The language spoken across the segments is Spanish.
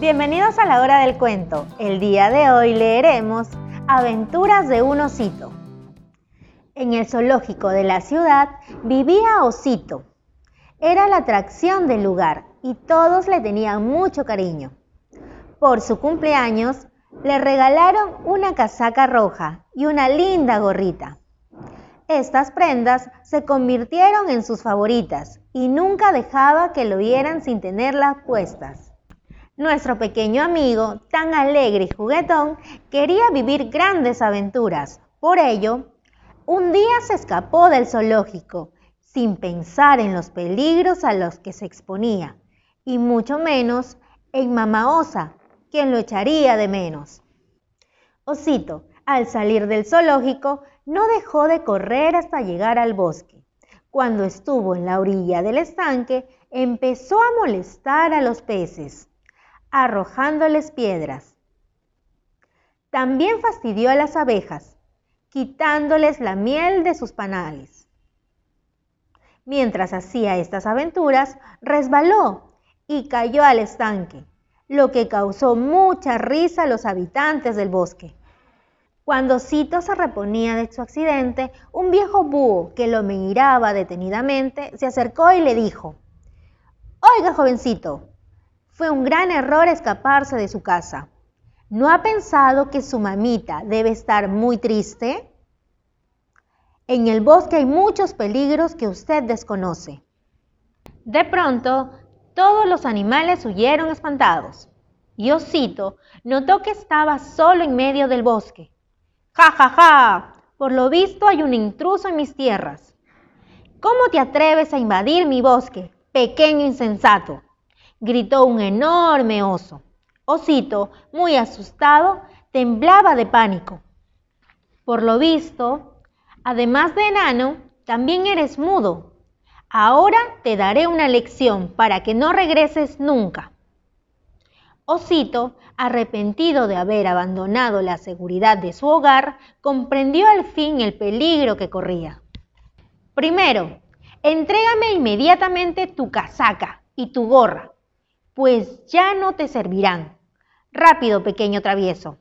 Bienvenidos a la hora del cuento. El día de hoy leeremos Aventuras de un osito. En el zoológico de la ciudad vivía Osito. Era la atracción del lugar y todos le tenían mucho cariño. Por su cumpleaños le regalaron una casaca roja y una linda gorrita. Estas prendas se convirtieron en sus favoritas y nunca dejaba que lo vieran sin tenerlas puestas. Nuestro pequeño amigo, tan alegre y juguetón, quería vivir grandes aventuras. Por ello, un día se escapó del zoológico, sin pensar en los peligros a los que se exponía, y mucho menos en Mamá Osa, quien lo echaría de menos. Osito, al salir del zoológico, no dejó de correr hasta llegar al bosque. Cuando estuvo en la orilla del estanque, empezó a molestar a los peces arrojándoles piedras. También fastidió a las abejas, quitándoles la miel de sus panales. Mientras hacía estas aventuras, resbaló y cayó al estanque, lo que causó mucha risa a los habitantes del bosque. Cuando Cito se reponía de su accidente, un viejo búho que lo miraba detenidamente se acercó y le dijo, Oiga, jovencito, fue un gran error escaparse de su casa. ¿No ha pensado que su mamita debe estar muy triste? En el bosque hay muchos peligros que usted desconoce. De pronto, todos los animales huyeron espantados. Y Osito notó que estaba solo en medio del bosque. ¡Ja, ja, ja! Por lo visto hay un intruso en mis tierras. ¿Cómo te atreves a invadir mi bosque, pequeño insensato? Gritó un enorme oso. Osito, muy asustado, temblaba de pánico. Por lo visto, además de enano, también eres mudo. Ahora te daré una lección para que no regreses nunca. Osito, arrepentido de haber abandonado la seguridad de su hogar, comprendió al fin el peligro que corría. Primero, entrégame inmediatamente tu casaca y tu gorra, pues ya no te servirán. Rápido, pequeño travieso.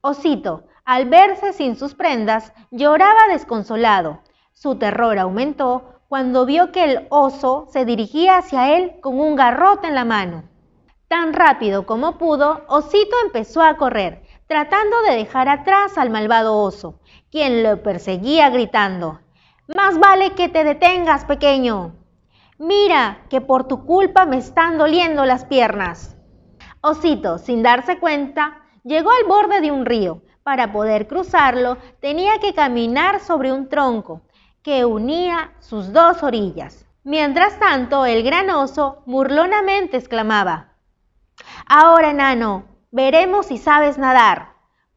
Osito, al verse sin sus prendas, lloraba desconsolado. Su terror aumentó cuando vio que el oso se dirigía hacia él con un garrote en la mano. Tan rápido como pudo, Osito empezó a correr, tratando de dejar atrás al malvado oso, quien lo perseguía gritando, Más vale que te detengas, pequeño. Mira, que por tu culpa me están doliendo las piernas. Osito, sin darse cuenta, llegó al borde de un río. Para poder cruzarlo, tenía que caminar sobre un tronco que unía sus dos orillas. Mientras tanto, el gran oso burlonamente exclamaba, Ahora, enano, veremos si sabes nadar,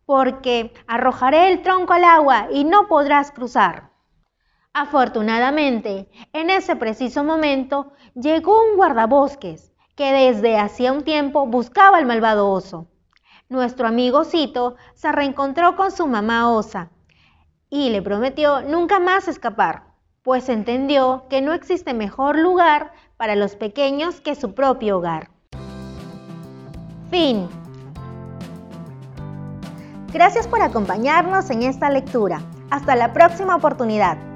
porque arrojaré el tronco al agua y no podrás cruzar. Afortunadamente, en ese preciso momento llegó un guardabosques que desde hacía un tiempo buscaba al malvado oso. Nuestro amigo Cito se reencontró con su mamá osa y le prometió nunca más escapar, pues entendió que no existe mejor lugar para los pequeños que su propio hogar. Fin. Gracias por acompañarnos en esta lectura. Hasta la próxima oportunidad.